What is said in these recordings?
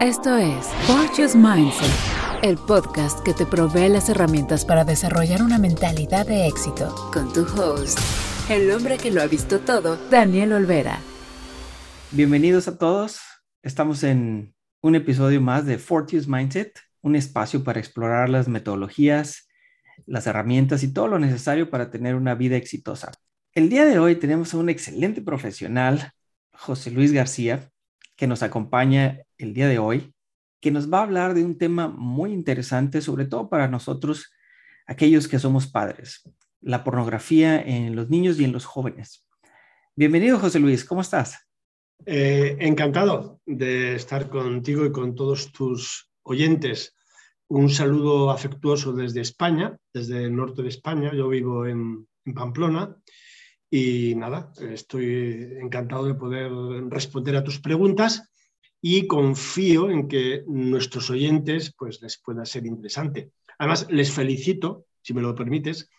Esto es Fortune's Mindset, el podcast que te provee las herramientas para desarrollar una mentalidad de éxito. Con tu host, el hombre que lo ha visto todo, Daniel Olvera. Bienvenidos a todos. Estamos en un episodio más de Fortune's Mindset, un espacio para explorar las metodologías, las herramientas y todo lo necesario para tener una vida exitosa. El día de hoy tenemos a un excelente profesional, José Luis García, que nos acompaña el día de hoy, que nos va a hablar de un tema muy interesante, sobre todo para nosotros, aquellos que somos padres, la pornografía en los niños y en los jóvenes. Bienvenido, José Luis, ¿cómo estás? Eh, encantado de estar contigo y con todos tus oyentes. Un saludo afectuoso desde España, desde el norte de España. Yo vivo en Pamplona y nada, estoy encantado de poder responder a tus preguntas y confío en que nuestros oyentes pues, les pueda ser interesante. Además, les felicito, si me lo permites,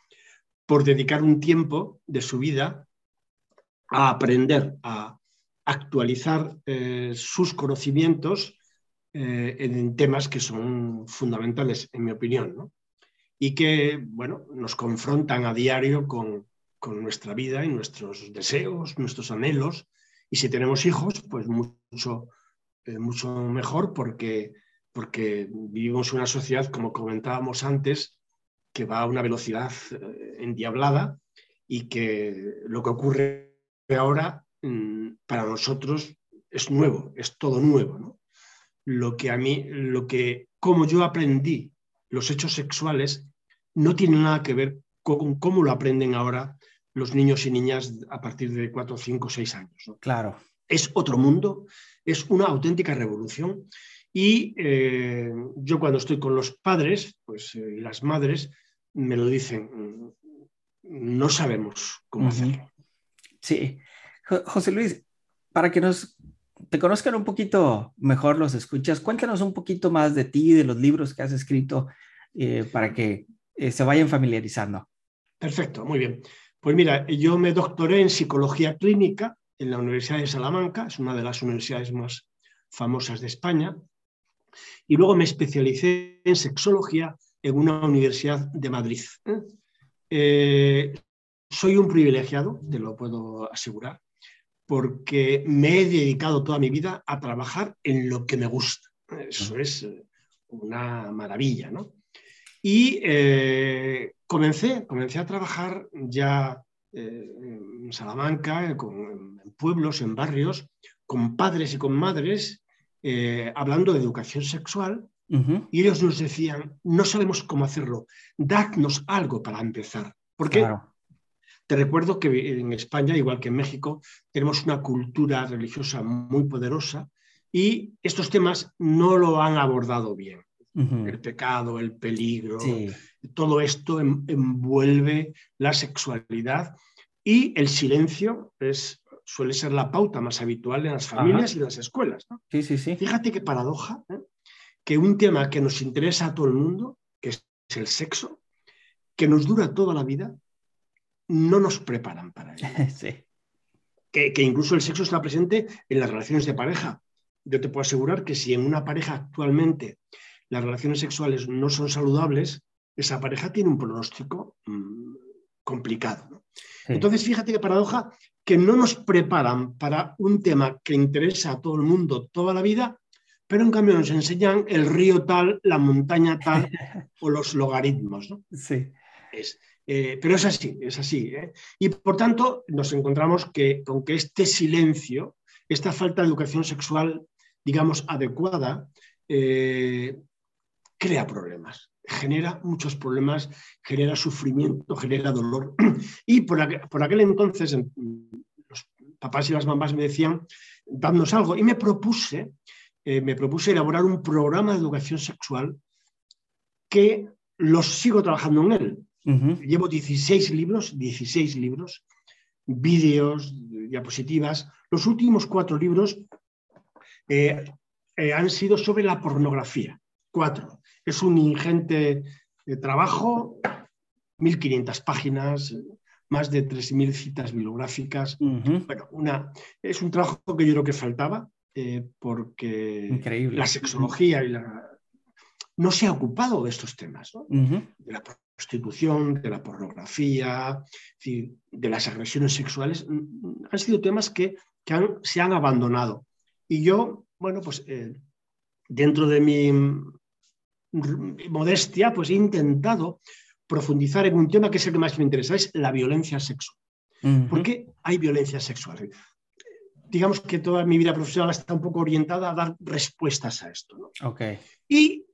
por dedicar un tiempo de su vida a aprender, a actualizar eh, sus conocimientos eh, en temas que son fundamentales, en mi opinión, y que bueno, nos confrontan a diario con, con nuestra vida y nuestros deseos, nuestros anhelos. Y si tenemos hijos, pues mucho, eh, mucho mejor porque, porque vivimos una sociedad, como comentábamos antes, que va a una velocidad eh, endiablada y que lo que ocurre ahora mm, para nosotros es nuevo, es todo nuevo. Lo que a mí, lo que, como yo aprendí los hechos sexuales, no tiene nada que ver con cómo lo aprenden ahora los niños y niñas a partir de 4, 5, 6 años. Claro. Es otro mundo, es una auténtica revolución. Y eh, yo cuando estoy con los padres, pues eh, las madres me lo dicen, no sabemos cómo hacerlo. Sí. José Luis, para que nos te conozcan un poquito mejor los escuchas, cuéntanos un poquito más de ti, de los libros que has escrito, eh, para que se vayan familiarizando. Perfecto, muy bien. Pues mira, yo me doctoré en psicología clínica en la Universidad de Salamanca, es una de las universidades más famosas de España, y luego me especialicé en sexología en una universidad de Madrid. Eh, soy un privilegiado, te lo puedo asegurar, porque me he dedicado toda mi vida a trabajar en lo que me gusta. Eso es una maravilla, ¿no? Y eh, comencé, comencé a trabajar ya eh, en Salamanca, en pueblos, en barrios, con padres y con madres, eh, hablando de educación sexual, y ellos nos decían, no sabemos cómo hacerlo, dadnos algo para empezar. Porque te recuerdo que en España, igual que en México, tenemos una cultura religiosa muy poderosa y estos temas no lo han abordado bien el pecado, el peligro, todo esto envuelve la sexualidad y el silencio es, suele ser la pauta más habitual en las familias y en las escuelas. Sí, sí, sí. Fíjate qué paradoja, ¿eh? que un tema que nos interesa a todo el mundo, que es el sexo, que nos dura toda la vida, no nos preparan para ello. sí. Que, que, incluso el sexo está presente en las relaciones de pareja. Yo te puedo asegurar que si en una pareja actualmente las relaciones sexuales no son saludables, esa pareja tiene un pronóstico mm, complicado. Entonces, fíjate qué paradoja que no nos preparan para un tema que interesa a todo el mundo toda la vida, pero en cambio nos enseñan el río tal, la montaña tal o los logaritmos. Sí. Eh, pero es así, es así. ¿eh? Y por tanto, nos encontramos que con que este silencio, esta falta de educación sexual, digamos, adecuada, eh, crea problemas, genera muchos problemas, genera sufrimiento, genera dolor. Y por, aquel, entonces los papás y las mamás me decían, dadnos algo. Y me propuse, eh, me propuse elaborar un programa de educación sexual que los sigo trabajando en él. Llevo 16 libros, 16 libros, vídeos, diapositivas. Los últimos cuatro libros eh, eh, han sido sobre la pornografía. Cuatro. Es un ingente eh, trabajo, 1.500 páginas, más de 3.000 citas bibliográficas. Bueno, una, es un trabajo que yo creo que faltaba eh, porque la sexología y la, no se ha ocupado de estos temas, de la prostitución, de la pornografía, de las agresiones sexuales. Mm, han sido temas que, se han abandonado. Y yo, bueno, pues eh, dentro de mi modestia, pues he intentado profundizar en un tema que es el que más me interesa, es la violencia sexual. ¿Por qué hay violencia sexual? Digamos que toda mi vida profesional está un poco orientada a dar respuestas a esto. ¿no? Y,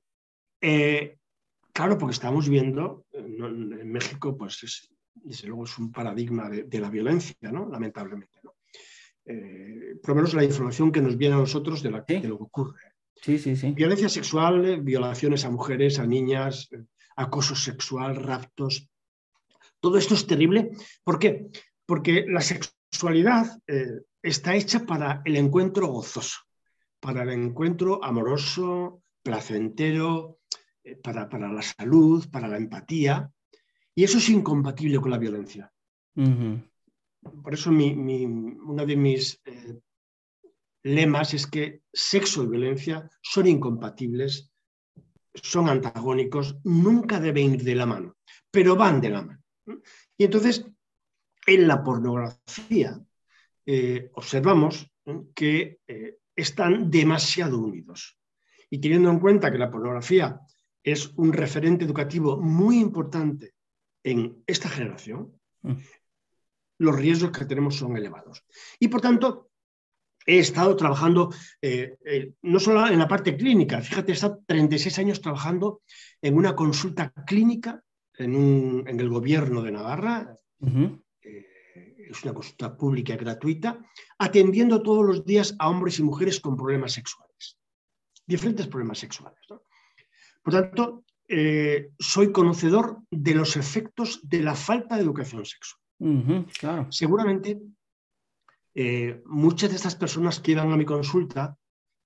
eh, claro, porque estamos viendo, en México, pues desde luego es un paradigma de, la violencia, ¿no? lamentablemente. ¿no? Eh, por lo menos la información que nos viene a nosotros de, la, de lo que ocurre. Sí, sí, sí. Violencia sexual, violaciones a mujeres, a niñas, acoso sexual, raptos. Todo esto es terrible. ¿Por qué? Porque la sexualidad eh, está hecha para el encuentro gozoso, para el encuentro amoroso, placentero, eh, para, la salud, para la empatía. Y eso es incompatible con la violencia. Por eso una de mis eh, lemas es que sexo y violencia son incompatibles, son antagónicos, nunca deben ir de la mano, pero van de la mano. Y entonces, en la pornografía eh, observamos que eh, están demasiado unidos. Y teniendo en cuenta que la pornografía es un referente educativo muy importante en esta generación, mm. los riesgos que tenemos son elevados. Y por tanto, he estado trabajando eh, eh, no solo en la parte clínica, fíjate, he estado 36 años trabajando en una consulta clínica en, el gobierno de Navarra, eh, es una consulta pública gratuita, atendiendo todos los días a hombres y mujeres con problemas sexuales, diferentes problemas sexuales. Por tanto, soy conocedor de los efectos de la falta de educación sexual. Seguramente eh, muchas de estas personas que iban a mi consulta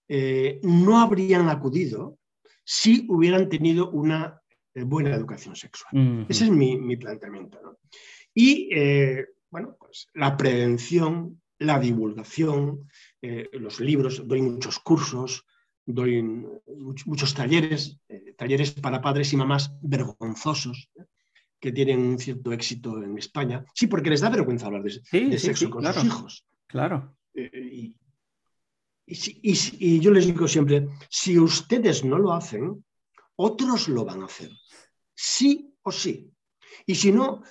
eh, no habrían acudido si hubieran tenido una eh, buena educación sexual. Ese es mi, planteamiento. Y, bueno, pues la prevención, la divulgación, los libros, doy muchos cursos, doy muchos talleres, talleres para padres y mamás vergonzosos, que tienen un cierto éxito en España. Sí, porque les da vergüenza hablar de, sexo con sus hijos. Claro. Eh, y, yo les digo siempre, si ustedes no lo hacen, otros lo van a hacer. Sí o sí. Y si no,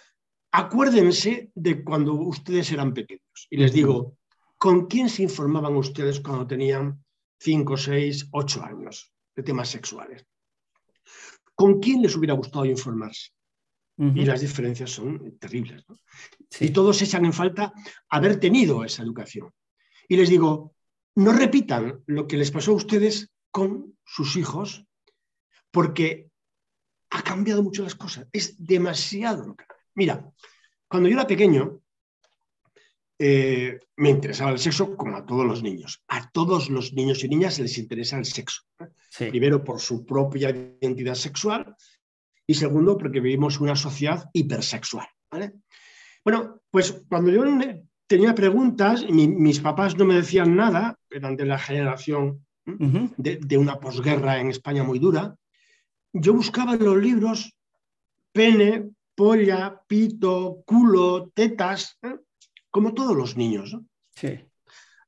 acuérdense de cuando ustedes eran pequeños. Y les digo, ¿con quién se informaban ustedes cuando tenían 5, 6, 8 años de temas sexuales? ¿Con quién les hubiera gustado informarse? y las diferencias son terribles. Y todos echan en falta haber tenido esa educación. Y les digo, no repitan lo que les pasó a ustedes con sus hijos, porque ha cambiado mucho las cosas. Es demasiado Mira, cuando yo era pequeño, eh, me interesaba el sexo como a todos los niños. A todos los niños y niñas les interesa el sexo. Primero por su propia identidad sexual y segundo, porque vivimos una sociedad hipersexual. Bueno, pues cuando yo tenía preguntas, mis papás no me decían nada, eran de la generación de, una posguerra en España muy dura, yo buscaba en los libros pene, polla, pito, culo, tetas, ¿eh? como todos los niños. Sí.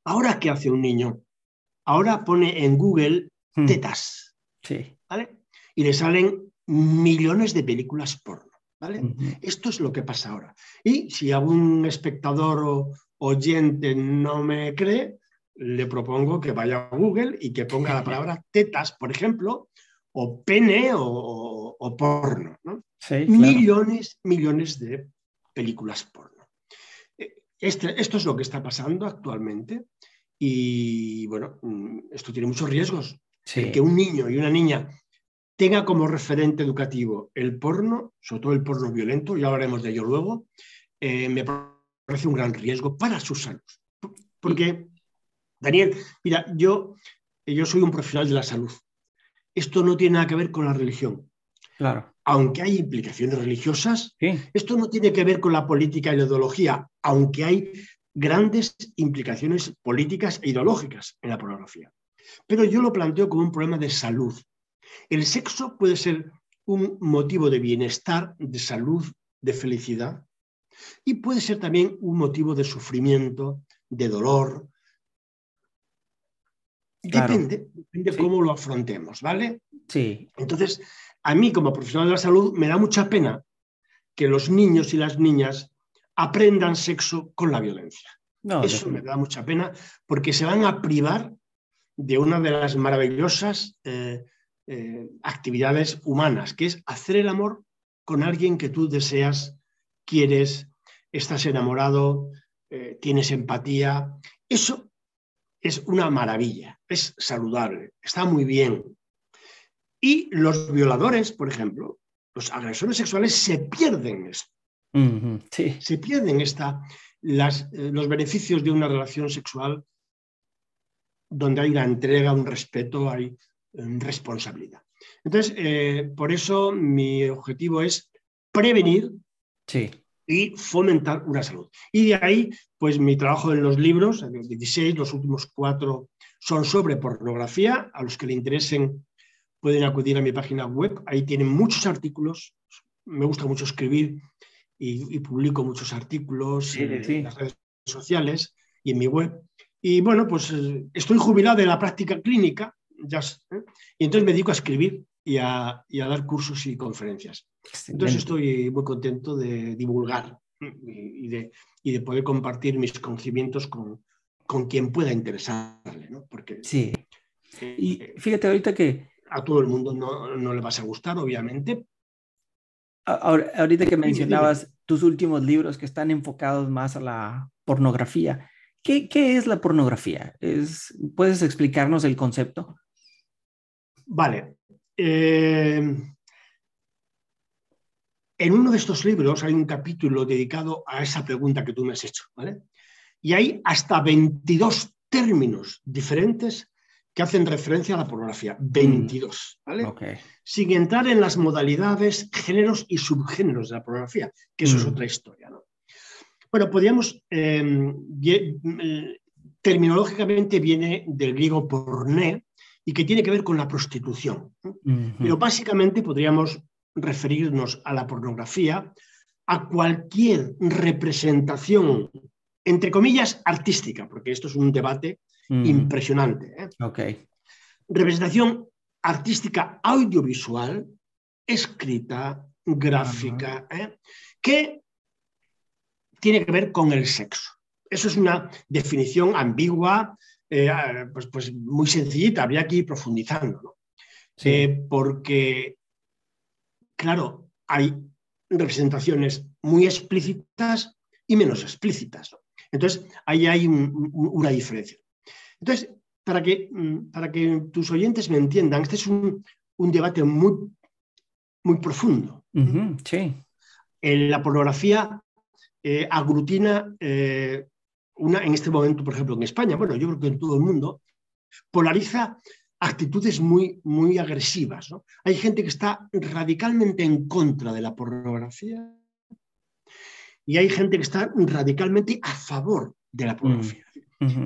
Ahora, ¿qué hace un niño? Ahora pone en Google hmm. tetas. Sí. ¿vale? Y le salen millones de películas porno. ¿Vale? Esto es lo que pasa ahora. Y si algún espectador o oyente no me cree, le propongo que vaya a Google y que ponga la palabra tetas, por ejemplo, o pene o, porno. Millones, millones de películas porno. Eh, este, esto es lo que está pasando actualmente y bueno, mm, esto tiene muchos riesgos. Que un niño y una niña tenga como referente educativo el porno, sobre todo el porno violento, ya hablaremos de ello luego, eh, me parece un gran riesgo para su salud. Porque, Daniel, mira, yo, yo soy un profesional de la salud. Esto no tiene nada que ver con la religión. Claro. Aunque hay implicaciones religiosas, esto no tiene que ver con la política y la ideología, aunque hay grandes implicaciones políticas e ideológicas en la pornografía. Pero yo lo planteo como un problema de salud. El sexo puede ser un motivo de bienestar, de salud, de felicidad, y puede ser también un motivo de sufrimiento, de dolor. Depende, depende cómo lo afrontemos, ¿vale? Sí. Entonces, a mí como profesional de la salud me da mucha pena que los niños y las niñas aprendan sexo con la violencia. Eso me da mucha pena porque se van a privar de una de las maravillosas eh, eh, actividades humanas, que es hacer el amor con alguien que tú deseas, quieres, estás enamorado, eh, tienes empatía. Eso es una maravilla, es saludable, está muy bien. Y los violadores, por ejemplo, los agresores sexuales se pierden esto. Se pierden esta, las, eh, los beneficios de una relación sexual donde hay una entrega, un respeto, hay responsabilidad. Entonces, eh, por eso mi objetivo es prevenir y fomentar una salud. Y de ahí, pues mi trabajo en los libros, los 16, los últimos cuatro son sobre pornografía. A los que le interesen pueden acudir a mi página web. Ahí tienen muchos artículos. Me gusta mucho escribir y, publico muchos artículos en las redes sociales y en mi web. Y bueno, pues eh, estoy jubilado de la práctica clínica ya, ¿eh? y entonces me dedico a escribir y a, y a dar cursos y conferencias. Entonces estoy muy contento de divulgar y de, y de poder compartir mis conocimientos con, con quien pueda interesarle, ¿no? Porque sí. y fíjate ahorita que... A todo el mundo no, no le vas a gustar, obviamente, ahorita que mencionabas tus últimos libros que están enfocados más a la pornografía, ¿qué, es la pornografía? Es, ¿Puedes explicarnos el concepto? Vale. Eh, en uno de estos libros hay un capítulo dedicado a esa pregunta que tú me has hecho, ¿vale? Y hay hasta 22 términos diferentes que hacen referencia a la pornografía. 22, mm. ¿vale? Sin entrar en las modalidades, géneros y subgéneros de la pornografía, que eso es mm. otra historia, ¿no? Bueno, podríamos, em, eh, terminológicamente viene del griego porné y que tiene que ver con la prostitución. Pero básicamente podríamos referirnos a la pornografía, a cualquier representación, entre comillas, artística, porque esto es un debate Mm. impresionante. ¿eh? Representación artística audiovisual, escrita, gráfica, ¿eh? que tiene que ver con el sexo. Eso es una definición ambigua, eh, pues, pues, muy sencillita, habría que ir profundizando, porque, claro, hay representaciones muy explícitas y menos explícitas. Entonces, ahí hay una diferencia. Entonces, para que, mm, para que tus oyentes me entiendan, este es un, debate muy, muy profundo. sí. la pornografía eh, aglutina eh, una, en este momento, por ejemplo, en España, bueno, yo creo que en todo el mundo, polariza actitudes muy, muy agresivas. Hay gente que está radicalmente en contra de la pornografía y hay gente que está radicalmente a favor de la pornografía.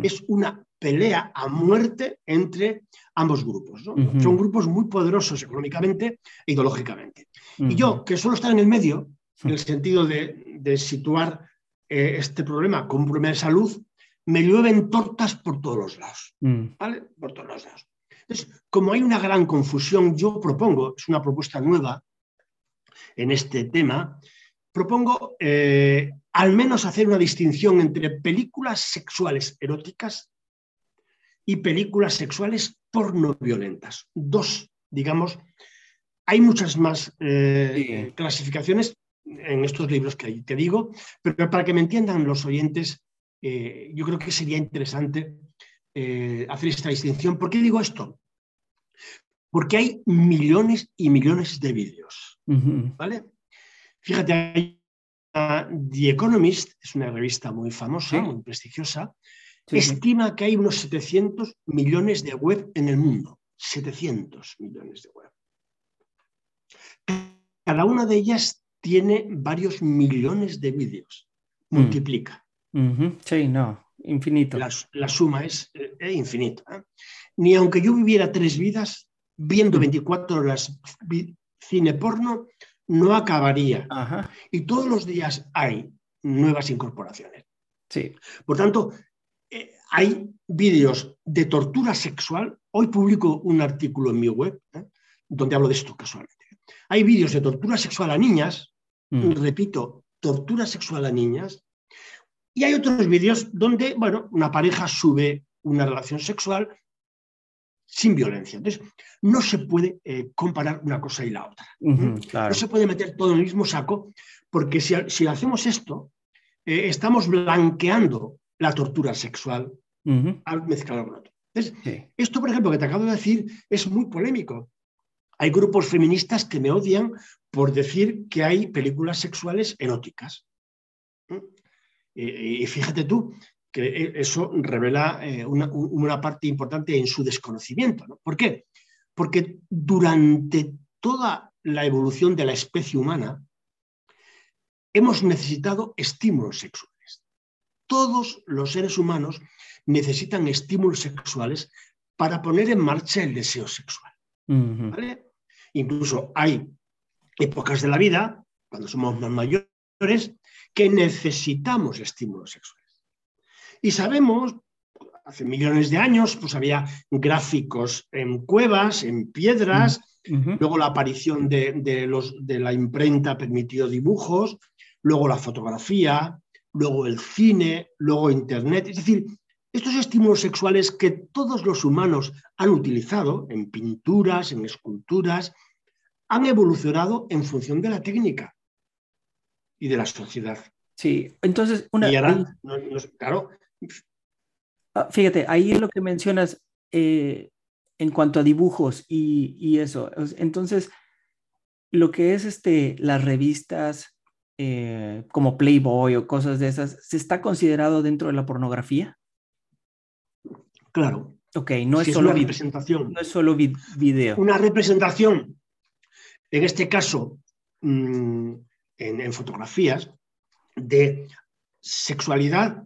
Es una pelea a muerte entre ambos grupos. Son grupos muy poderosos económicamente e ideológicamente. Y yo, que solo está en el medio, en el sentido de, situar eh, este problema como un problema de salud, me llueven tortas por todos los lados. Mm. ¿vale? Por todos los lados. Entonces, como hay una gran confusión, yo propongo, es una propuesta nueva en este tema, propongo eh, al menos hacer una distinción entre películas sexuales eróticas y películas sexuales porno violentas. Dos, digamos, hay muchas más eh, clasificaciones en estos libros que te digo, pero para que me entiendan los oyentes, eh, yo creo que sería interesante eh, hacer esta distinción. ¿Por qué digo esto? Porque hay millones y millones de vídeos. ¿vale? Fíjate, hay The Economist, es una revista muy famosa, muy prestigiosa, estima que hay unos 700 millones de web en el mundo. 700 millones de web. Cada una de ellas tiene varios millones de vídeos. Mm. Multiplica. Sí, no, infinito. La, suma es, infinita. ¿eh? Ni aunque yo viviera tres vidas, viendo 24 horas cine porno, no acabaría. Y todos los días hay nuevas incorporaciones. Sí. Por tanto, eh, hay vídeos de tortura sexual. Hoy publico un artículo en mi web ¿eh? donde hablo de esto casualmente. Hay vídeos de tortura sexual a niñas, mm. repito, tortura sexual a niñas, y hay otros vídeos donde, bueno, una pareja sube una relación sexual sin violencia. Entonces, no se puede eh, comparar una cosa y la otra. No se puede meter todo en el mismo saco, porque si, hacemos esto, eh, estamos blanqueando la tortura sexual al mezclarlo con otro. Esto, por ejemplo, que te acabo de decir, es muy polémico. Hay grupos feministas que me odian por decir que hay películas sexuales eróticas. Y, fíjate tú que eso revela eh, una, parte importante en su desconocimiento. ¿Por qué? Porque durante toda la evolución de la especie humana hemos necesitado estímulos sexuales. Todos los seres humanos necesitan estímulos sexuales para poner en marcha el deseo sexual. Incluso hay épocas de la vida, cuando somos más mayores, que necesitamos estímulos sexuales. Y sabemos, hace millones de años, pues había gráficos en cuevas, en piedras, luego la aparición de, los, de la imprenta permitió dibujos, luego la fotografía, luego el cine, luego Internet. Es decir, estos estímulos sexuales que todos los humanos han utilizado en pinturas, en esculturas, han evolucionado en función de la técnica y de la sociedad. Sí, entonces, una, claro. Ah, fíjate, ahí es lo que mencionas eh, en cuanto a dibujos y, eso. Entonces, lo que es este, las revistas eh, como Playboy o cosas de esas, ¿se está considerado dentro de la pornografía? Claro. Ok, no es, solo una representación. No es solo video. Una representación, en este caso, mm, en, fotografías, de sexualidad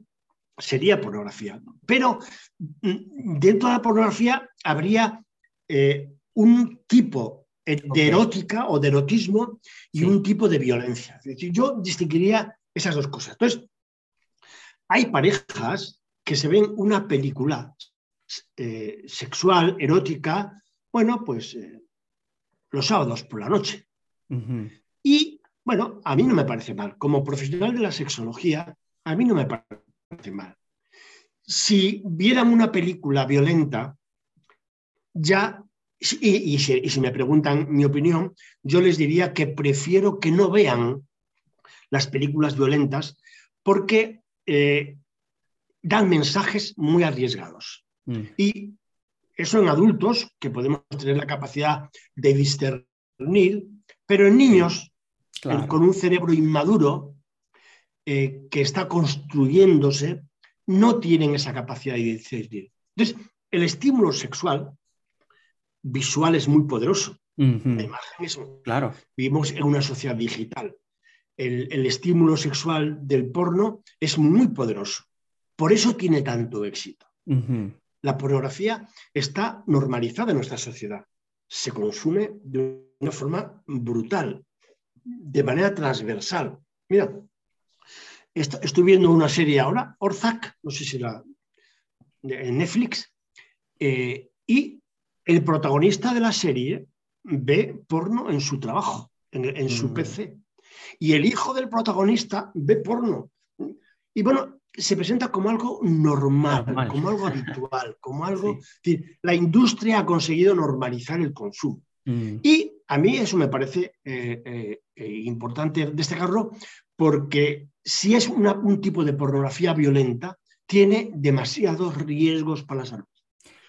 sería pornografía. Pero mm, dentro de la pornografía habría eh, un tipo de erótica o de erotismo y un tipo de violencia. Es decir, yo distinguiría esas dos cosas. Entonces, hay parejas que se ven una película eh, sexual, erótica, bueno, pues eh, los sábados por la noche. Y bueno, a mí no me parece mal. Como profesional de la sexología, a mí no me parece mal. Si vieran una película violenta, ya, y, si, me preguntan mi opinión, yo les diría que prefiero que no vean las películas violentas porque eh, dan mensajes muy arriesgados. Mm. Y eso en adultos, que podemos tener la capacidad de discernir, pero en niños, con un cerebro inmaduro, eh, que está construyéndose, no tienen esa capacidad de discernir. Entonces, el estímulo sexual visual es muy poderoso. La imagen es, claro. Vivimos en una sociedad digital. El, el, estímulo sexual del porno es muy poderoso. Por eso tiene tanto éxito la pornografía está normalizada en nuestra sociedad. Se consume de una forma brutal, de manera transversal. Mira, estoy viendo una serie ahora, Orzac, no sé si la en Netflix, eh, y el protagonista de la serie ve porno en su trabajo, en, su mm. PC. Y el hijo del protagonista ve porno. Y bueno, se presenta como algo normal, como algo habitual, como algo... la industria ha conseguido normalizar el consumo. Mm. Y a mí eso me parece eh, eh, eh, importante destacarlo porque si es un tipo de pornografía violenta, tiene demasiados riesgos para la salud.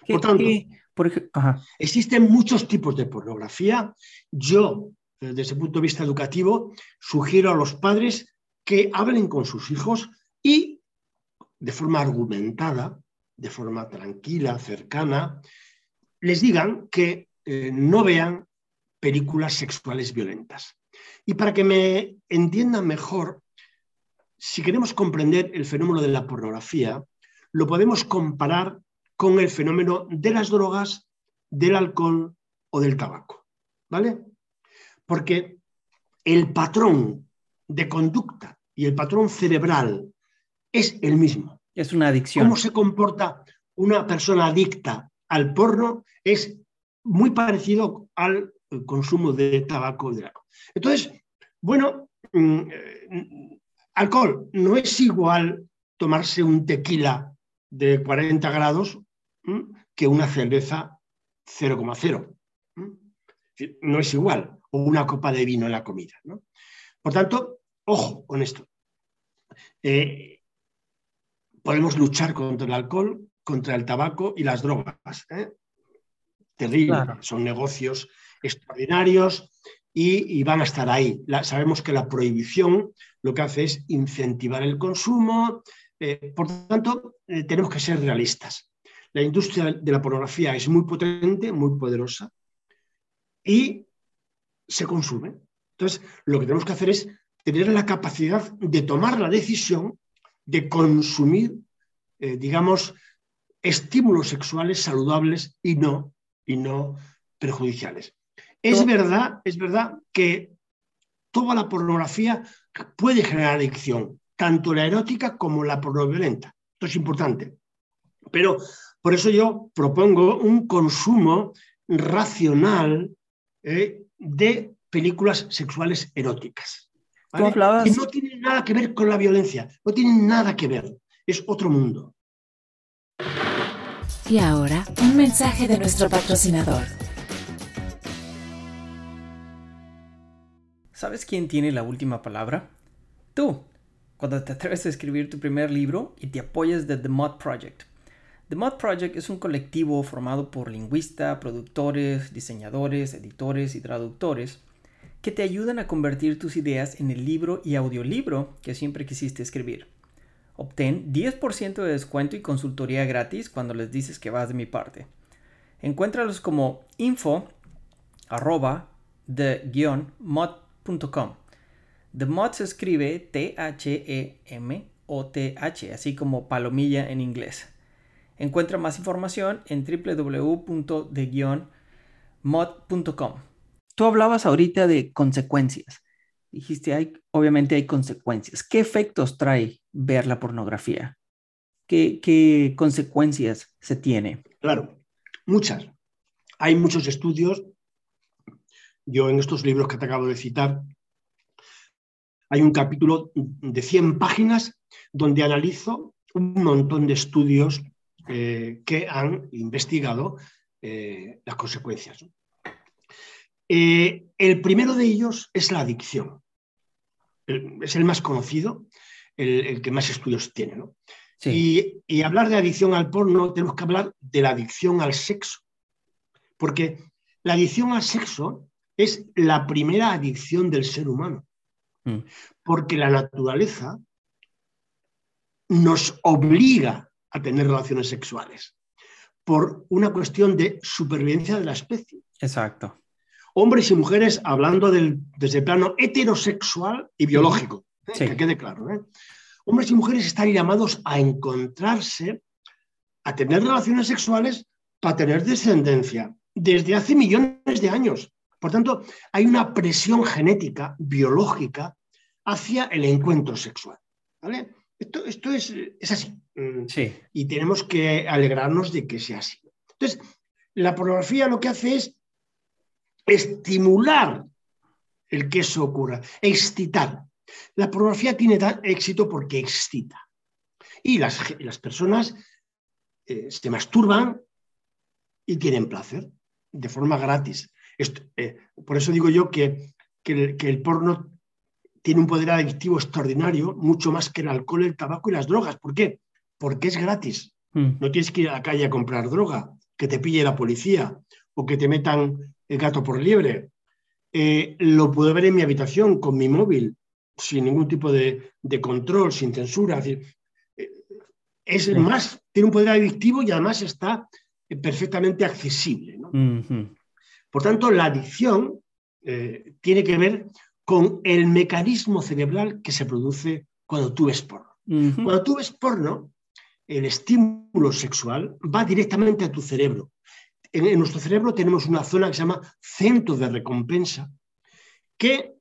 Por tanto, existen muchos tipos de pornografía. Yo, desde ese punto de vista educativo, sugiero a los padres que hablen con sus hijos y de forma argumentada, de forma tranquila, cercana, les digan que eh, no vean películas sexuales violentas. Y para que me entiendan mejor, si queremos comprender el fenómeno de la pornografía, lo podemos comparar con el fenómeno de las drogas, del alcohol o del tabaco. ¿Vale? Porque el patrón de conducta y el patrón cerebral es el mismo. Es una adicción. Cómo se comporta una persona adicta al porno es muy parecido al consumo de tabaco y de alcohol. Entonces, bueno, mm, eh, alcohol no es igual tomarse un tequila de 40 grados que una cerveza 0,0. No es igual, o una copa de vino en la comida. Por tanto, ojo con esto. Eh, podemos luchar contra el alcohol, contra el tabaco y las drogas. ¿eh? Terrible, son negocios extraordinarios y, van a estar ahí. sabemos que la prohibición lo que hace es incentivar el consumo. Eh, por tanto, eh, tenemos que ser realistas. La industria de la pornografía es muy potente, muy poderosa y se consume. Entonces, lo que tenemos que hacer es tener la capacidad de tomar la decisión de consumir, eh, digamos, estímulos sexuales saludables y no, y no perjudiciales. Es verdad, es verdad que toda la pornografía puede generar adicción, tanto la erótica como la pornoviolenta. Esto es importante. Pero por eso yo propongo un consumo racional eh, de películas sexuales eróticas. Que no tienen nada que ver con la violencia, no tienen nada que ver, es otro mundo. Y ahora, un mensaje de nuestro patrocinador. ¿Sabes quién tiene la última palabra? Tú, cuando te atreves a escribir tu primer libro y te apoyas de The Mod Project. The Mod Project es un colectivo formado por lingüistas, productores, diseñadores, editores y traductores que te ayudan a convertir tus ideas en el libro y audiolibro que siempre quisiste escribir. Obtén 10% de descuento y consultoría gratis cuando les dices que vas de mi parte. Encuéntralos como info arroba the-mod.com. The Mod se escribe T-H-E-M-O-T-H, así como palomilla en inglés. Encuentra más información en www.the-mod.com. Tú hablabas ahorita de consecuencias. Dijiste, hay, obviamente hay consecuencias. ¿Qué efectos trae ver la pornografía? ¿Qué, ¿Qué, consecuencias se tiene? Claro, muchas. Hay muchos estudios. Yo en estos libros que te acabo de citar, hay un capítulo de 100 páginas donde analizo un montón de estudios eh, que han investigado eh, las consecuencias. Eh, el primero de ellos es la adicción. es el más conocido, el, que más estudios tiene. Y, hablar de adicción al porno, tenemos que hablar de la adicción al sexo. Porque la adicción al sexo es la primera adicción del ser humano. Mm. Porque la naturaleza nos obliga a tener relaciones sexuales por una cuestión de supervivencia de la especie. Exacto hombres y mujeres hablando desde el plano heterosexual y biológico, ¿eh? que quede claro. ¿eh? Hombres y mujeres están llamados a encontrarse, a tener relaciones sexuales para tener descendencia desde hace millones de años. Por tanto, hay una presión genética, biológica, hacia el encuentro sexual. Esto, esto es, es, así. Mm. Y tenemos que alegrarnos de que sea así. Entonces, la pornografía lo que hace es estimular el que eso ocurra, excitar. La pornografía tiene éxito porque excita. Y las, las personas eh, se masturban y tienen placer de forma gratis. Eh, por eso digo yo que, el, porno tiene un poder adictivo extraordinario, mucho más que el alcohol, el tabaco y las drogas. ¿Por qué? Porque es gratis. Mm. No tienes que ir a la calle a comprar droga, que te pille la policía o que te metan el gato por liebre. Eh, lo puedo ver en mi habitación con mi móvil, sin ningún tipo de, control, sin censura. Es, eh, más, tiene un poder adictivo y además está eh, perfectamente accesible. Por tanto, la adicción tiene que ver con el mecanismo cerebral que se produce cuando tú ves porno. Cuando tú ves porno, el estímulo sexual va directamente a tu cerebro. En, nuestro cerebro tenemos una zona que se llama centro de recompensa, que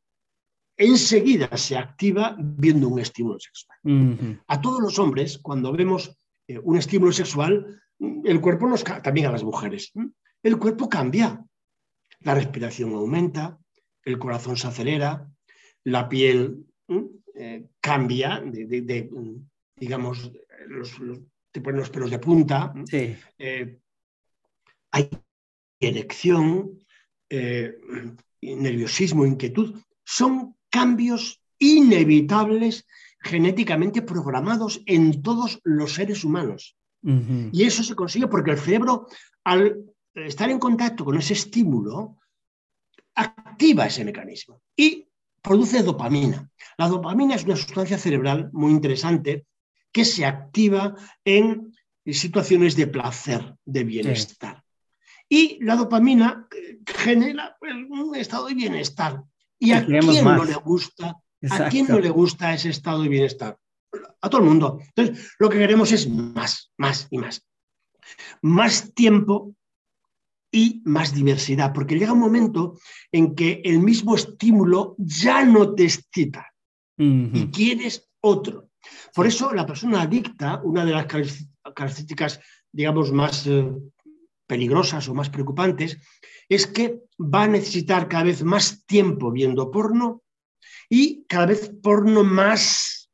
enseguida se activa viendo un estímulo sexual. A todos los hombres, cuando vemos eh, un estímulo sexual, el cuerpo nos también a las mujeres. El cuerpo cambia. La respiración aumenta, el corazón se acelera, la piel eh, cambia, de, digamos, los, te ponen los pelos de punta. Eh, hay erección, nerviosismo, inquietud. Son cambios inevitables genéticamente programados en todos los seres humanos. Y eso se consigue porque el cerebro, al estar en contacto con ese estímulo, activa ese mecanismo y produce dopamina. La dopamina es una sustancia cerebral muy interesante que se activa en situaciones de placer, de bienestar. Y la dopamina eh, genera un estado de bienestar. ¿Y a quién no le gusta? ¿A quién no le gusta ese estado de bienestar? A todo el mundo. Entonces, lo que queremos es más, más y más. Más tiempo y más diversidad, porque llega un momento en que el mismo estímulo ya no te excita y quieres otro. Por eso la persona adicta, una de las características, digamos, más eh, peligrosas o más preocupantes, es que va a necesitar cada vez más tiempo viendo porno y cada vez porno más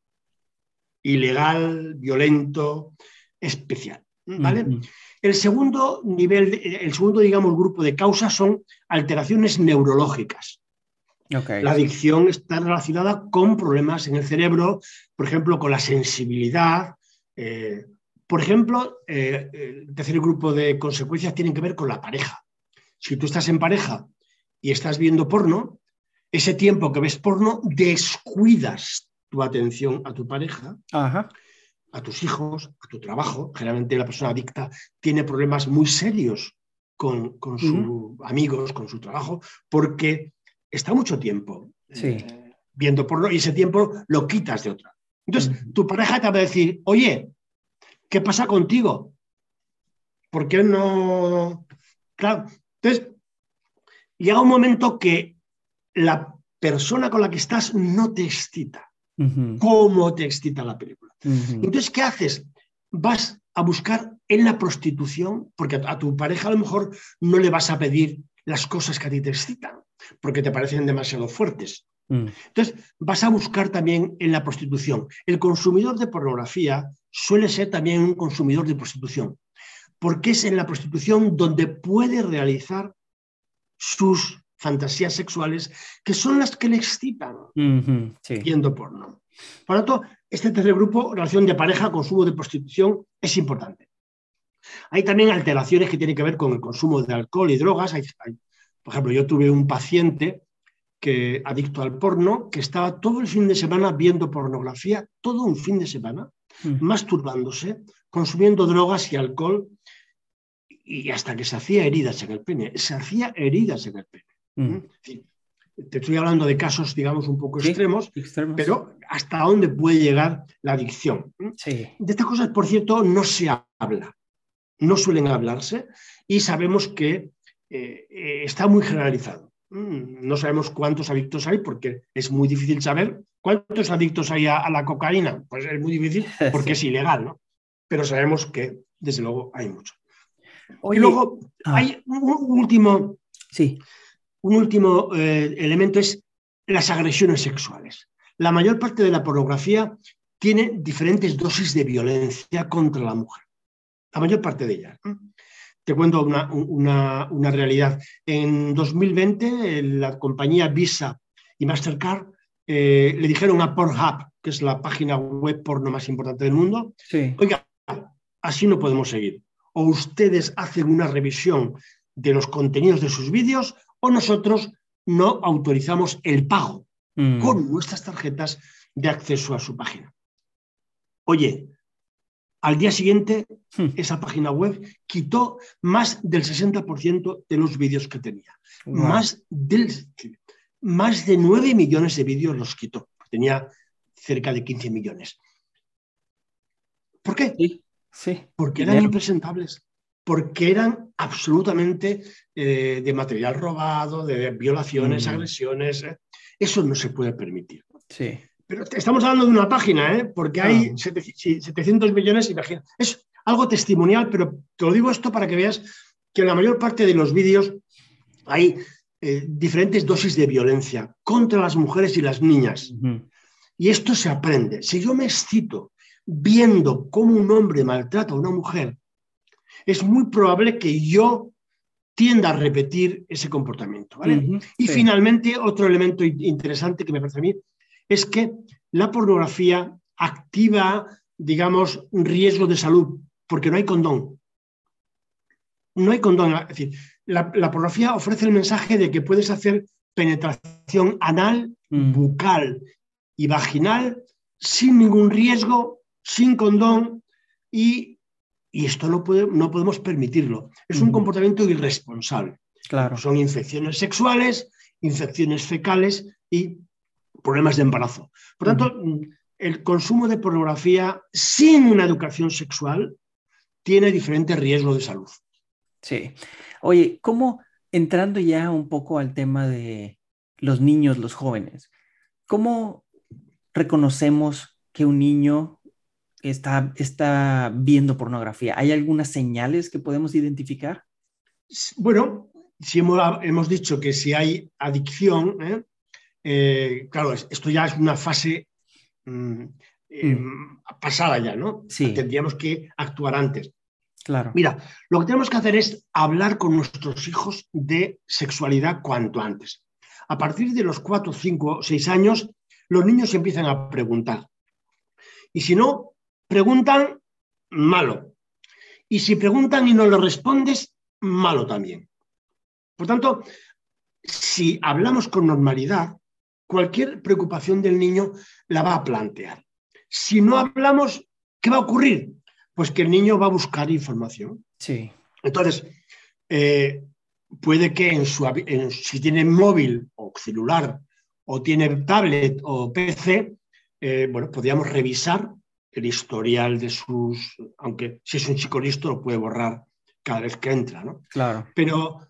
ilegal, violento, especial. ¿vale? El segundo nivel, el segundo, digamos, grupo de causas son alteraciones neurológicas. La adicción está relacionada con problemas en el cerebro, por ejemplo, con la sensibilidad. Eh, por ejemplo, eh, el tercer grupo de consecuencias tienen que ver con la pareja. Si tú estás en pareja y estás viendo porno, ese tiempo que ves porno descuidas tu atención a tu pareja, a tus hijos, a tu trabajo. Generalmente la persona adicta tiene problemas muy serios con, sus amigos, con su trabajo, porque está mucho tiempo eh, viendo porno y ese tiempo lo quitas de otra. Entonces, tu pareja te va a decir, oye, ¿qué pasa contigo? ¿Por qué no? Claro, entonces, llega un momento que la persona con la que estás no te excita. ¿Cómo te excita la película? Entonces, ¿qué haces? Vas a buscar en la prostitución, porque a tu pareja a lo mejor no le vas a pedir las cosas que a ti te excitan, porque te parecen demasiado fuertes. Mm. Entonces, vas a buscar también en la prostitución. El consumidor de pornografía suele ser también un consumidor de prostitución, porque es en la prostitución donde puede realizar sus fantasías sexuales que son las que le excitan viendo porno. Por lo tanto, este tercer grupo, relación de pareja, consumo de prostitución, es importante. Hay también alteraciones que tienen que ver con el consumo de alcohol y drogas. por ejemplo, yo tuve un paciente que, adicto al porno que estaba todo el fin de semana viendo pornografía, todo un fin de semana, masturbándose, consumiendo drogas y alcohol y hasta que se hacía heridas en el pene. Se hacía heridas en el pene. Mm. te estoy hablando de casos, digamos, un poco extremos, pero hasta dónde puede llegar la adicción. De estas cosas, por cierto, no se habla, no suelen hablarse y sabemos que eh, eh, está muy generalizado. Mm, no sabemos cuántos adictos hay porque es muy difícil saber cuántos adictos hay a, la cocaína. Pues es muy difícil porque es ilegal, ¿no? Pero sabemos que, desde luego, hay mucho. y luego ah. hay un último, sí un último eh, elemento es las agresiones sexuales. La mayor parte de la pornografía tiene diferentes dosis de violencia contra la mujer. La mayor parte de ellas. Te cuento una, realidad. En 2020, la compañía Visa y Mastercard eh, le dijeron a Pornhub, que es la página web porno más importante del mundo, oiga, así no podemos seguir. O ustedes hacen una revisión de los contenidos de sus vídeos o nosotros no autorizamos el pago mm. con nuestras tarjetas de acceso a su página. Oye, al día siguiente hmm. esa página web quitó más del 60% de los vídeos que tenía. Más, del, más de 9 millones de vídeos los quitó. Tenía cerca de 15 millones. ¿Por qué? Sí, sí. Porque eran impresentables, porque eran absolutamente eh, de material robado, de violaciones, Mm. agresiones. eh. Eso no se puede permitir. Sí. Pero estamos hablando de una página, ¿eh? porque hay Ah. sete- sí, 700 millones, imagina. Es algo testimonial, pero te lo digo esto para que veas que en la mayor parte de los vídeos hay eh, diferentes dosis de violencia contra las mujeres y las niñas. Y esto se aprende. Si yo me excito viendo cómo un hombre maltrata a una mujer, es muy probable que yo tienda a repetir ese comportamiento. ¿vale? Y sí. finalmente, otro elemento in- interesante que me parece a mí es que la pornografía activa, digamos, un riesgo de salud, porque no hay condón. No hay condón. Es decir, la, la pornografía ofrece el mensaje de que puedes hacer penetración anal, Mm. bucal y vaginal sin ningún riesgo, sin condón, y, y esto no, puede- no podemos permitirlo. Es un Ujú. comportamiento irresponsable. Claro. Son infecciones sexuales, infecciones fecales y problemas de embarazo. Por tanto, el consumo de pornografía sin una educación sexual tiene diferentes riesgos de salud. Sí. Oye, ¿cómo, entrando ya un poco al tema de los niños, los jóvenes, cómo reconocemos que un niño está, está viendo pornografía? ¿Hay algunas señales que podemos identificar? Bueno, si hemos, hemos dicho que si hay adicción, ¿eh? Eh, claro, es- esto ya es una fase mm, eh, pasada ya, ¿no? Sí. Tendríamos que actuar antes. Claro. Mira, lo que tenemos que hacer es hablar con nuestros hijos de sexualidad cuanto antes. A partir de los 4, 5, 6 años, los niños empiezan a preguntar. Y si no preguntan, malo. Y si preguntan y no lo respondes, malo también. Por tanto, si hablamos con normalidad, cualquier preocupación del niño la va a plantear. Si no hablamos, ¿qué va a ocurrir? Pues que el niño va a buscar información. Sí. Entonces, eh, puede que en su, en- si tiene móvil o celular o tiene tablet o PC, eh, bueno, podríamos revisar el historial de sus, aunque si es un chico listo lo puede borrar cada vez que entra, ¿no? Claro. Pero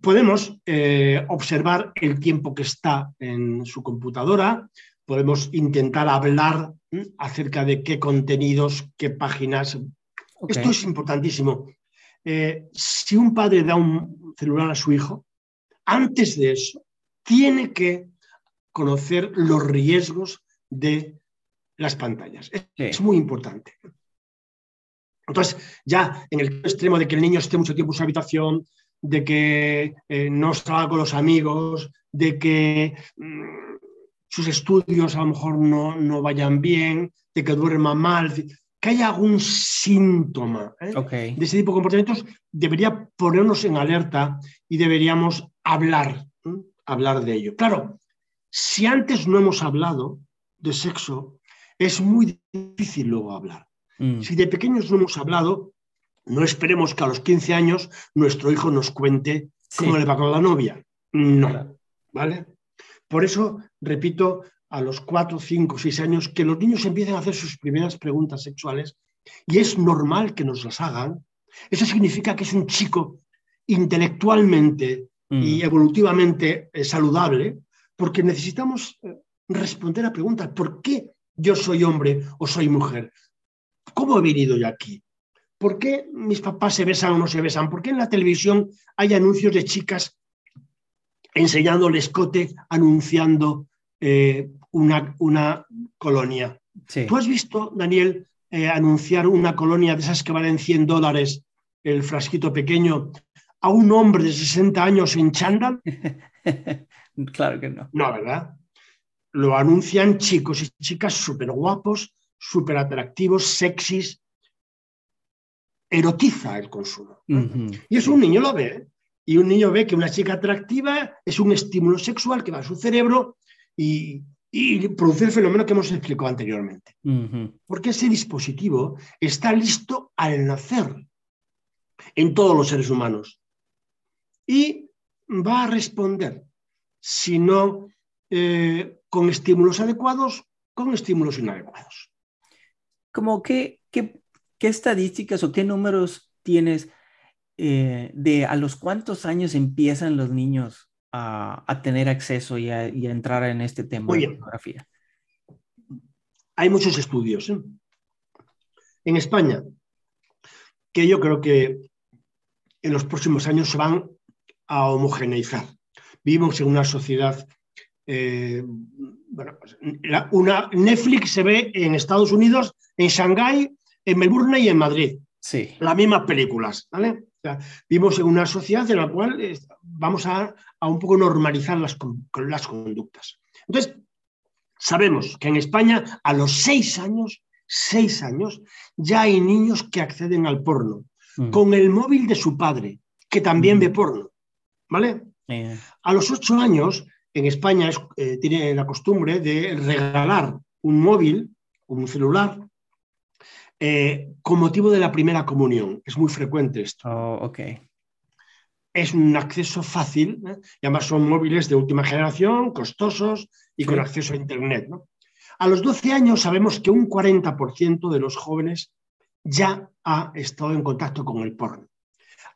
podemos eh, observar el tiempo que está en su computadora, podemos intentar hablar ¿m? acerca de qué contenidos, qué páginas. Esto es importantísimo. Eh, si un padre da un celular a su hijo, antes de eso, tiene que conocer los riesgos de las pantallas. Es, Sí. es muy importante. Entonces, ya en el extremo de que el niño esté mucho tiempo en su habitación, de que eh, no salga con los amigos, de que mm, sus estudios a lo mejor no, no vayan bien, de que duerma mal, que haya algún síntoma ¿eh? De ese tipo de comportamientos, debería ponernos en alerta y deberíamos hablar, ¿eh? hablar de ello. Claro, si antes no hemos hablado de sexo, es muy difícil luego hablar. Mm. Si de pequeños no hemos hablado, no esperemos que a los 15 años nuestro hijo nos cuente Sí. cómo le va con la novia. No, Claro. ¿vale? Por eso, repito, a los 4, 5, 6 años, que los niños empiecen a hacer sus primeras preguntas sexuales y es normal que nos las hagan. Eso significa que es un chico intelectualmente Mm. y evolutivamente eh, saludable, porque necesitamos eh, responder a preguntas. ¿Por qué yo soy hombre o soy mujer? ¿Cómo he venido yo aquí? ¿Por qué mis papás se besan o no se besan? ¿Por qué en la televisión hay anuncios de chicas enseñando el escote, anunciando eh, una, una colonia? Sí. ¿Tú has visto, Daniel, eh, anunciar una colonia de esas que valen 100 dólares, el frasquito pequeño, a un hombre de 60 años en chándal? claro que no. No, ¿verdad? Lo anuncian chicos y chicas súper guapos, súper atractivos, sexys. Erotiza el consumo. Y eso un niño lo ve. Y un niño ve que una chica atractiva es un estímulo sexual que va a su cerebro y, y produce el fenómeno que hemos explicado anteriormente. Porque ese dispositivo está listo al nacer en todos los seres humanos. Y va a responder, si no eh, con estímulos adecuados, con estímulos inadecuados. ¿Cómo qué, qué, qué estadísticas o qué números tienes eh, de a los cuántos años empiezan los niños a, a tener acceso y a, y a, entrar en este tema Oye, de pornografía? Hay muchos estudios ¿eh? en España que yo creo que en los próximos años se van a homogeneizar. Vivimos en una sociedad, eh, bueno, la, una, Netflix se ve en Estados Unidos, en Shanghái, en Melbourne y en Madrid. Sí. Las mismas películas, ¿vale? O sea, vivimos en una sociedad en la cual eh, vamos a, a, un poco normalizar las, las conductas. Entonces, sabemos que en España a los seis años, seis años, ya hay niños que acceden al porno mm. con el móvil de su padre, que también mm. ve porno, ¿vale? Yeah. A los ocho años, en España es, eh, tiene la costumbre de regalar un móvil, un celular, eh, con motivo de la primera comunión. Es muy frecuente esto. Oh, ok. Es un acceso fácil, ¿eh? y además son móviles de última generación, costosos y sí. con acceso a Internet. ¿no? A los 12 años sabemos que un 40% de los jóvenes ya ha estado en contacto con el porno.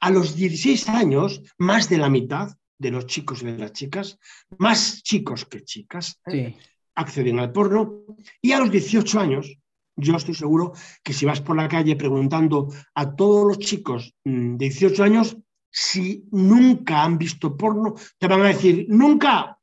A los 16 años, más de la mitad de los chicos y de las chicas, más chicos que chicas, ¿eh? Sí. acceden al porno. Y a los 18 años, yo estoy seguro que si vas por la calle preguntando a todos los chicos mm, de 18 años si nunca han visto porno, te van a decir, nunca.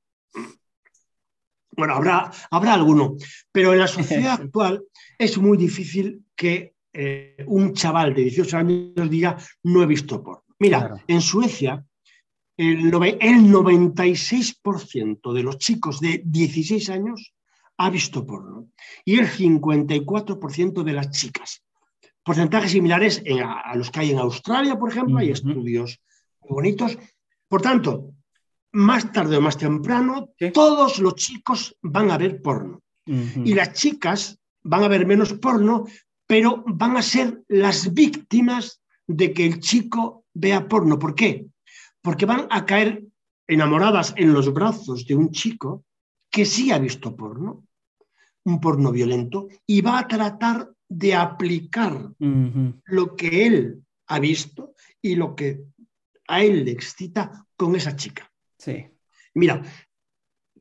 Bueno, habrá, habrá alguno, pero en la sociedad actual es muy difícil que eh, un chaval de 18 años diga, no he visto porno. Mira, claro. en Suecia, el, el 96% de los chicos de 16 años ha visto porno y el 54% de las chicas. Porcentajes similares en, a, los que hay en Australia, por ejemplo, uh -huh. hay estudios muy bonitos. Por tanto, más tarde o más temprano, ¿Sí? todos los chicos van a ver porno. Uh -huh. Y las chicas van a ver menos porno, pero van a ser las víctimas de que el chico vea porno. ¿Por qué? Porque van a caer enamoradas en los brazos de un chico que sí ha visto porno, un porno violento, y va a tratar de aplicar uh -huh. lo que él ha visto y lo que a él le excita con esa chica. Sí. Mira,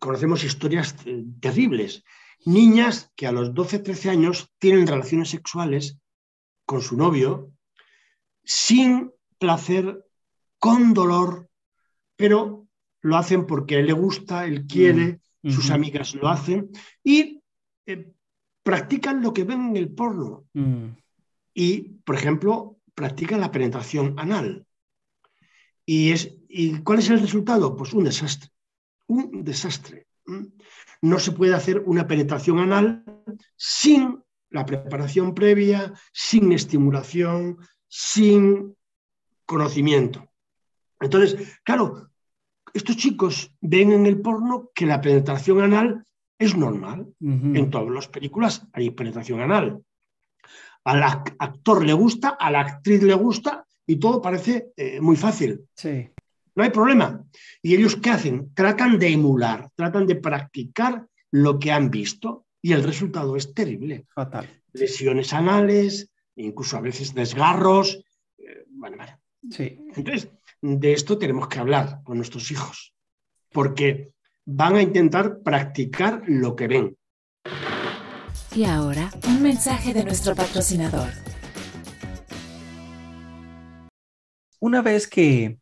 conocemos historias terribles. Niñas que a los 12, 13 años tienen relaciones sexuales con su novio sin placer, con dolor, pero lo hacen porque a él le gusta, él quiere, sus amigas lo hacen y eh, practican lo que ven en el porno. Mm. Y, por ejemplo, practican la penetración anal. ¿Y, es, ¿Y cuál es el resultado? Pues un desastre. Un desastre. No se puede hacer una penetración anal sin la preparación previa, sin estimulación, sin conocimiento. Entonces, claro, estos chicos ven en el porno que la penetración anal es normal. Uh -huh. En todas las películas hay penetración anal. Al actor le gusta, a la actriz le gusta y todo parece eh, muy fácil. Sí. No hay problema. ¿Y ellos qué hacen? Tratan de emular, tratan de practicar lo que han visto y el resultado es terrible. Fatal. Lesiones anales, incluso a veces desgarros. Eh, bueno, bueno. Sí. Entonces, de esto tenemos que hablar con nuestros hijos, porque van a intentar practicar lo que ven. Y ahora, un mensaje de nuestro patrocinador. Una vez que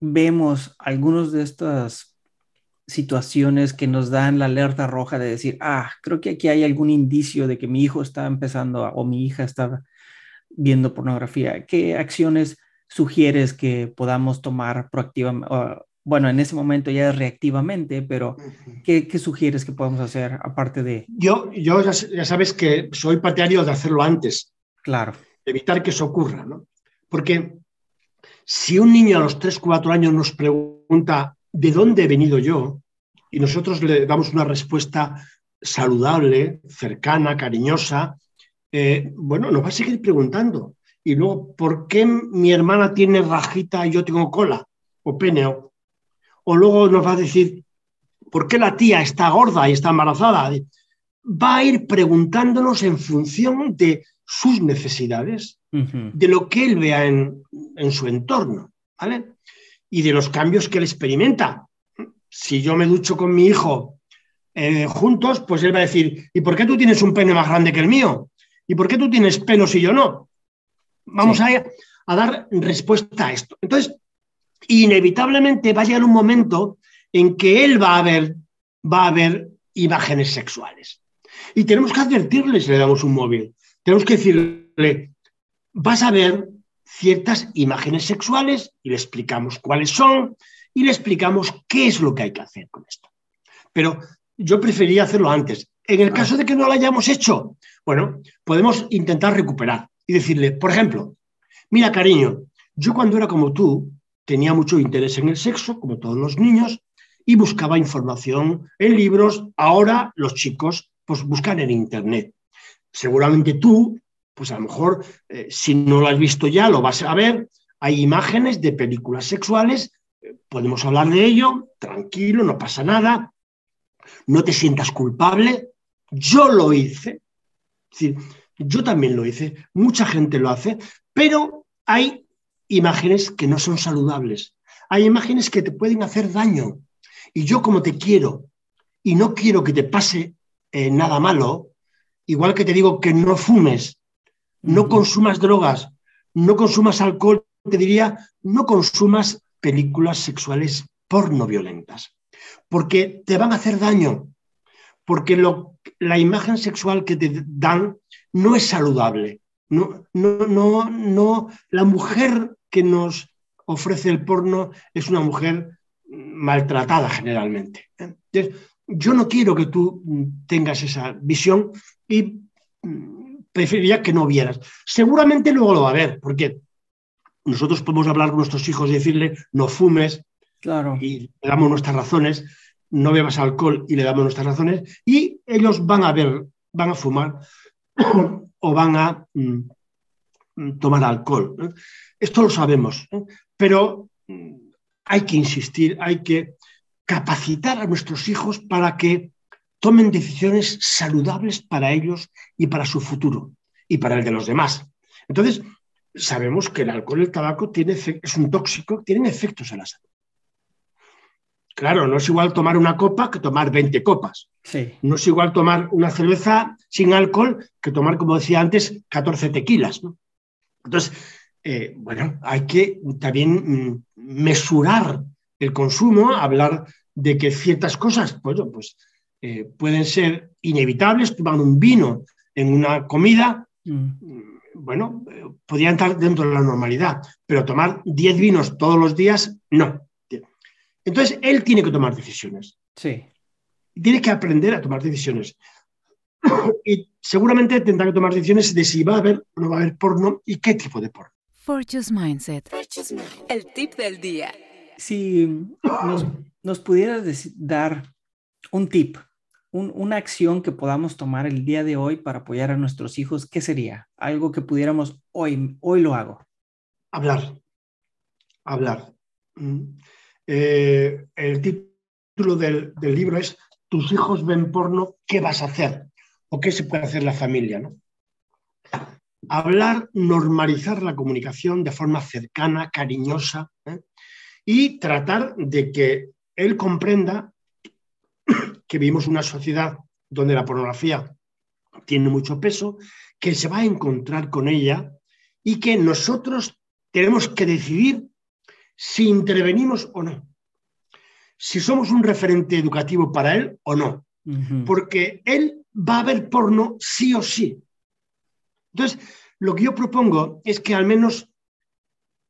vemos algunas de estas situaciones que nos dan la alerta roja de decir, ah, creo que aquí hay algún indicio de que mi hijo está empezando a, o mi hija está viendo pornografía, ¿qué acciones sugieres que podamos tomar proactivamente? Bueno, en ese momento ya es reactivamente, pero ¿qué, qué sugieres que podamos hacer aparte de...? Yo, yo ya, ya, sabes que soy partidario de hacerlo antes. Claro. Evitar que eso ocurra, ¿no? Porque si un niño a los 3, 4 años nos pregunta ¿de dónde he venido yo? Y nosotros le damos una respuesta saludable, cercana, cariñosa, eh, bueno, nos va a seguir preguntando. Y luego, ¿por qué mi hermana tiene rajita y yo tengo cola o pene? O, o luego nos va a decir, ¿por qué la tía está gorda y está embarazada? va a ir preguntándonos en función de sus necesidades, de lo que él vea en, su entorno, ¿vale? Y de los cambios que él experimenta. Si yo me ducho con mi hijo eh, juntos, pues él va a decir, ¿y por qué tú tienes un pene más grande que el mío? ¿Y por qué tú tienes pelos y yo no? Vamos a, a dar respuesta a esto. Entonces, inevitablemente va a llegar un momento en que él va a ver, va a ver imágenes sexuales. Y tenemos que advertirle si le damos un móvil. Tenemos que decirle, vas a ver ciertas imágenes sexuales y le explicamos cuáles son y le explicamos qué es lo que hay que hacer con esto. Pero yo prefería hacerlo antes. En el caso de que no lo hayamos hecho, bueno, podemos intentar recuperar y decirle, por ejemplo, mira cariño, yo cuando era como tú tenía mucho interés en el sexo, como todos los niños, y buscaba información en libros. Ahora los chicos pues buscan en Internet. Seguramente tú, pues a lo mejor, eh, si no lo has visto ya, lo vas a ver. Hay imágenes de películas sexuales, eh, podemos hablar de ello, tranquilo, no pasa nada, no te sientas culpable. Yo lo hice, yo también lo hice, mucha gente lo hace, pero hay imágenes que no son saludables, hay imágenes que te pueden hacer daño. Y yo como te quiero y no quiero que te pase eh, nada malo, igual que te digo que no fumes, no consumas drogas, no consumas alcohol, te diría, no consumas películas sexuales porno violentas, porque te van a hacer daño, porque lo, la imagen sexual que te dan no es saludable. No, no, no, no, la mujer que nos ofrece el porno es una mujer maltratada generalmente. Entonces, yo no quiero que tú tengas esa visión y mm, preferiría que no vieras. Seguramente luego lo va a ver, porque nosotros podemos hablar con nuestros hijos y decirle no fumes, claro. y le damos nuestras razones, no bebas alcohol y le damos nuestras razones, y ellos van a ver, van a fumar o van a mm, tomar alcohol. Esto lo sabemos, pero hay que insistir, hay que capacitar a nuestros hijos para que tomen decisiones saludables para ellos y para su futuro y para el de los demás. Entonces, sabemos que el alcohol y el tabaco tiene, es un tóxico, tienen efectos en la salud. Claro, no es igual tomar una copa que tomar 20 copas. No es igual tomar una cerveza sin alcohol que tomar, como decía antes, 14 tequilas. Entonces, eh, bueno, hay que también mm, mesurar el consumo, hablar de que ciertas cosas pues, pues eh, pueden ser inevitables, tomar un vino en una comida, mm. bueno, podría entrar dentro de la normalidad, pero tomar 10 vinos todos los días, no. Entonces, él tiene que tomar decisiones. Sí. Tiene que aprender a tomar decisiones. y seguramente tendrá que tomar decisiones de si va a haber o no va a haber porno y qué tipo de porno. Fortune's Mindset. El tip del día. Si nos, pudieras dar un tip, una acción que podamos tomar el día de hoy para apoyar a nuestros hijos, ¿qué sería? Algo que pudiéramos hoy, hoy lo hago. Hablar. Hablar. Mm. Eh, el título del, del, libro es Tus hijos ven porno, ¿qué vas a hacer? ¿O qué se puede hacer la familia? ¿no? hablar, normalizar la comunicación de forma cercana, cariñosa, ¿eh? y tratar de que él comprenda que vivimos una sociedad donde la pornografía tiene mucho peso, que se va a encontrar con ella y que nosotros tenemos que decidir si intervenimos o no, si somos un referente educativo para él o no, porque él va a ver porno sí o sí. Entonces, lo que yo propongo es que al menos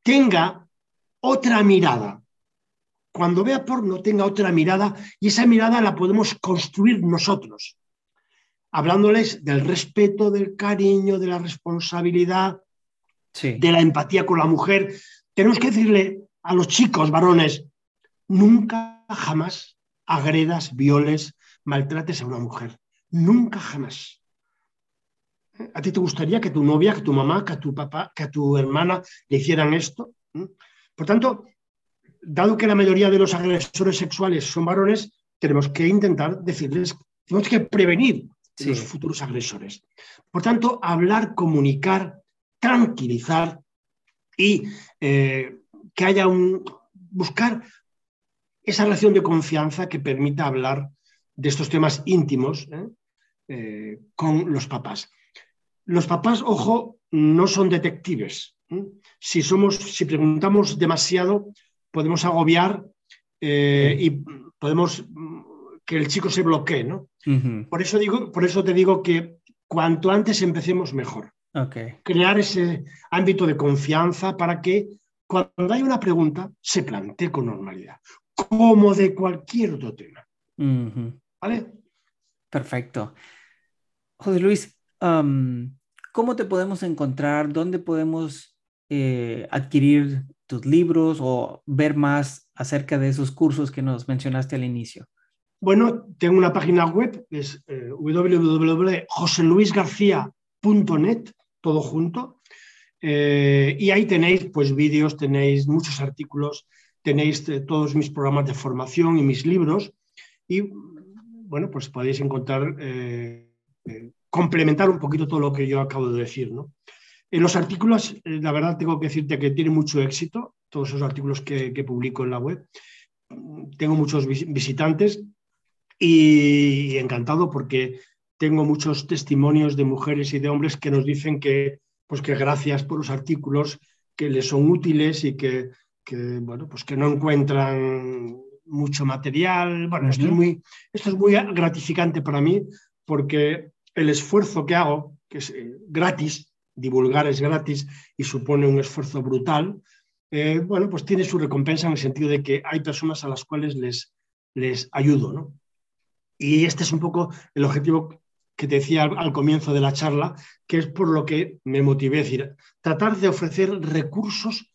tenga otra mirada. Cuando vea porno, tenga otra mirada y esa mirada la podemos construir nosotros, hablándoles del respeto, del cariño, de la responsabilidad, de la empatía con la mujer. Tenemos que decirle a los chicos varones, nunca jamás agredas, violes, maltrates a una mujer. Nunca jamás. ¿A ti te gustaría que tu novia, que tu mamá, que tu papá, que tu hermana le hicieran esto? ¿Mm? Por tanto, dado que la mayoría de los agresores sexuales son varones, tenemos que intentar decirles, tenemos que prevenir de los futuros agresores. Por tanto, hablar, comunicar, tranquilizar y eh, que haya un buscar esa relación de confianza que permita hablar de estos temas íntimos ¿eh? Eh, con los papás. Los papás, ojo, no son detectives. Si, somos, si preguntamos demasiado, podemos agobiar y podemos que el chico se bloquee, ¿no? por, eso digo, por eso te digo que cuanto antes empecemos mejor. Crear ese ámbito de confianza para que cuando hay una pregunta se plantee con normalidad, como de cualquier otro tema. ¿Vale? Perfecto. José Luis, ¿cómo te podemos encontrar? ¿Dónde podemos eh, adquirir tus libros o ver más acerca de esos cursos que nos mencionaste al inicio? Bueno, tengo una página web, es eh, www.joseluisgarcía.net, todo junto. Eh, y ahí tenéis pues vídeos, tenéis muchos artículos, tenéis eh, todos mis programas de formación y mis libros. Y bueno, pues podéis encontrar, complementar un poquito todo lo que yo acabo de decir. ¿no? En los artículos, la verdad tengo que decirte que tiene mucho éxito, todos esos artículos que, que publico en la web. Tengo muchos visitantes, y encantado porque tengo muchos testimonios de mujeres y de hombres que nos dicen que, pues que gracias por los artículos, que les son útiles y que, que bueno, pues que no encuentran mucho material. Bueno, esto, es muy, esto es muy gratificante para mí porque el esfuerzo que hago, que es eh, gratis, divulgar es gratis y supone un esfuerzo brutal, eh, bueno, pues tiene su recompensa en el sentido de que hay personas a las cuales les, les ayudo, ¿no? Y este es un poco el objetivo que te decía al, comienzo de la charla, que es por lo que me motivé, es decir, tratar de ofrecer recursos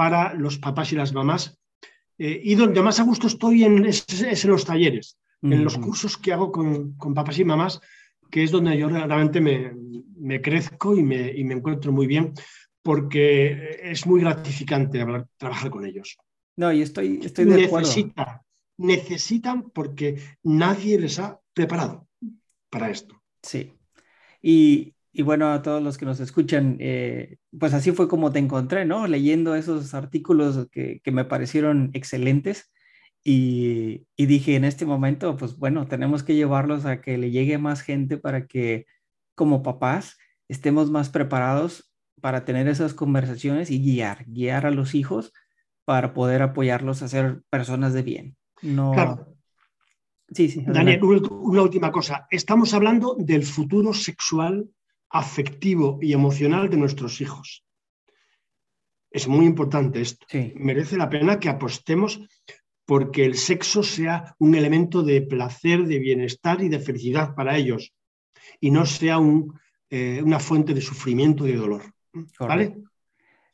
para los papás y las mamás. Eh, y donde más a gusto estoy en, es, en los talleres, en los cursos que hago con, papás y mamás, que es donde yo realmente me, crezco y me, me, encuentro muy bien, porque es muy gratificante hablar, trabajar con ellos. No, y estoy, estoy de Necesita, acuerdo necesitan porque nadie les ha preparado para esto. Sí. Y, bueno, a todos los que nos escuchan, eh, pues así fue como te encontré, ¿no? Leyendo esos artículos que, me parecieron excelentes y, y, dije en este momento, pues bueno, tenemos que llevarlos a que le llegue más gente para que como papás estemos más preparados para tener esas conversaciones y guiar, guiar a los hijos para poder apoyarlos a ser personas de bien. No. Claro. Sí, sí. Daniel, una última cosa. Estamos hablando del futuro sexual, afectivo y emocional de nuestros hijos. Es muy importante esto. Merece la pena que apostemos porque el sexo sea un elemento de placer, de bienestar y de felicidad para ellos y no sea eh, una fuente de sufrimiento y de dolor. ¿Vale?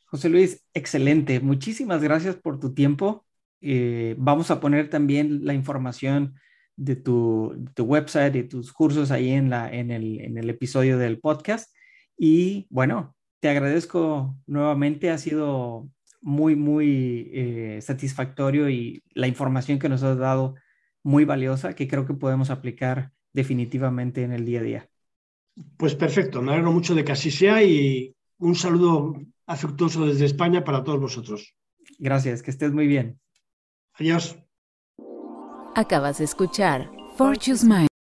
José Luis, excelente. Muchísimas gracias por tu tiempo. Eh, vamos a poner también la información de tu, website y tus cursos ahí en, la, en, el, episodio del podcast. Y bueno, te agradezco nuevamente, ha sido muy, muy eh, satisfactorio y la información que nos has dado muy valiosa que creo que podemos aplicar definitivamente en el día a día. Pues perfecto, me alegro mucho de que así sea y un saludo afectuoso desde España para todos vosotros. Gracias, que estés muy bien. Adiós. Acabas de escuchar Fortune's Mind.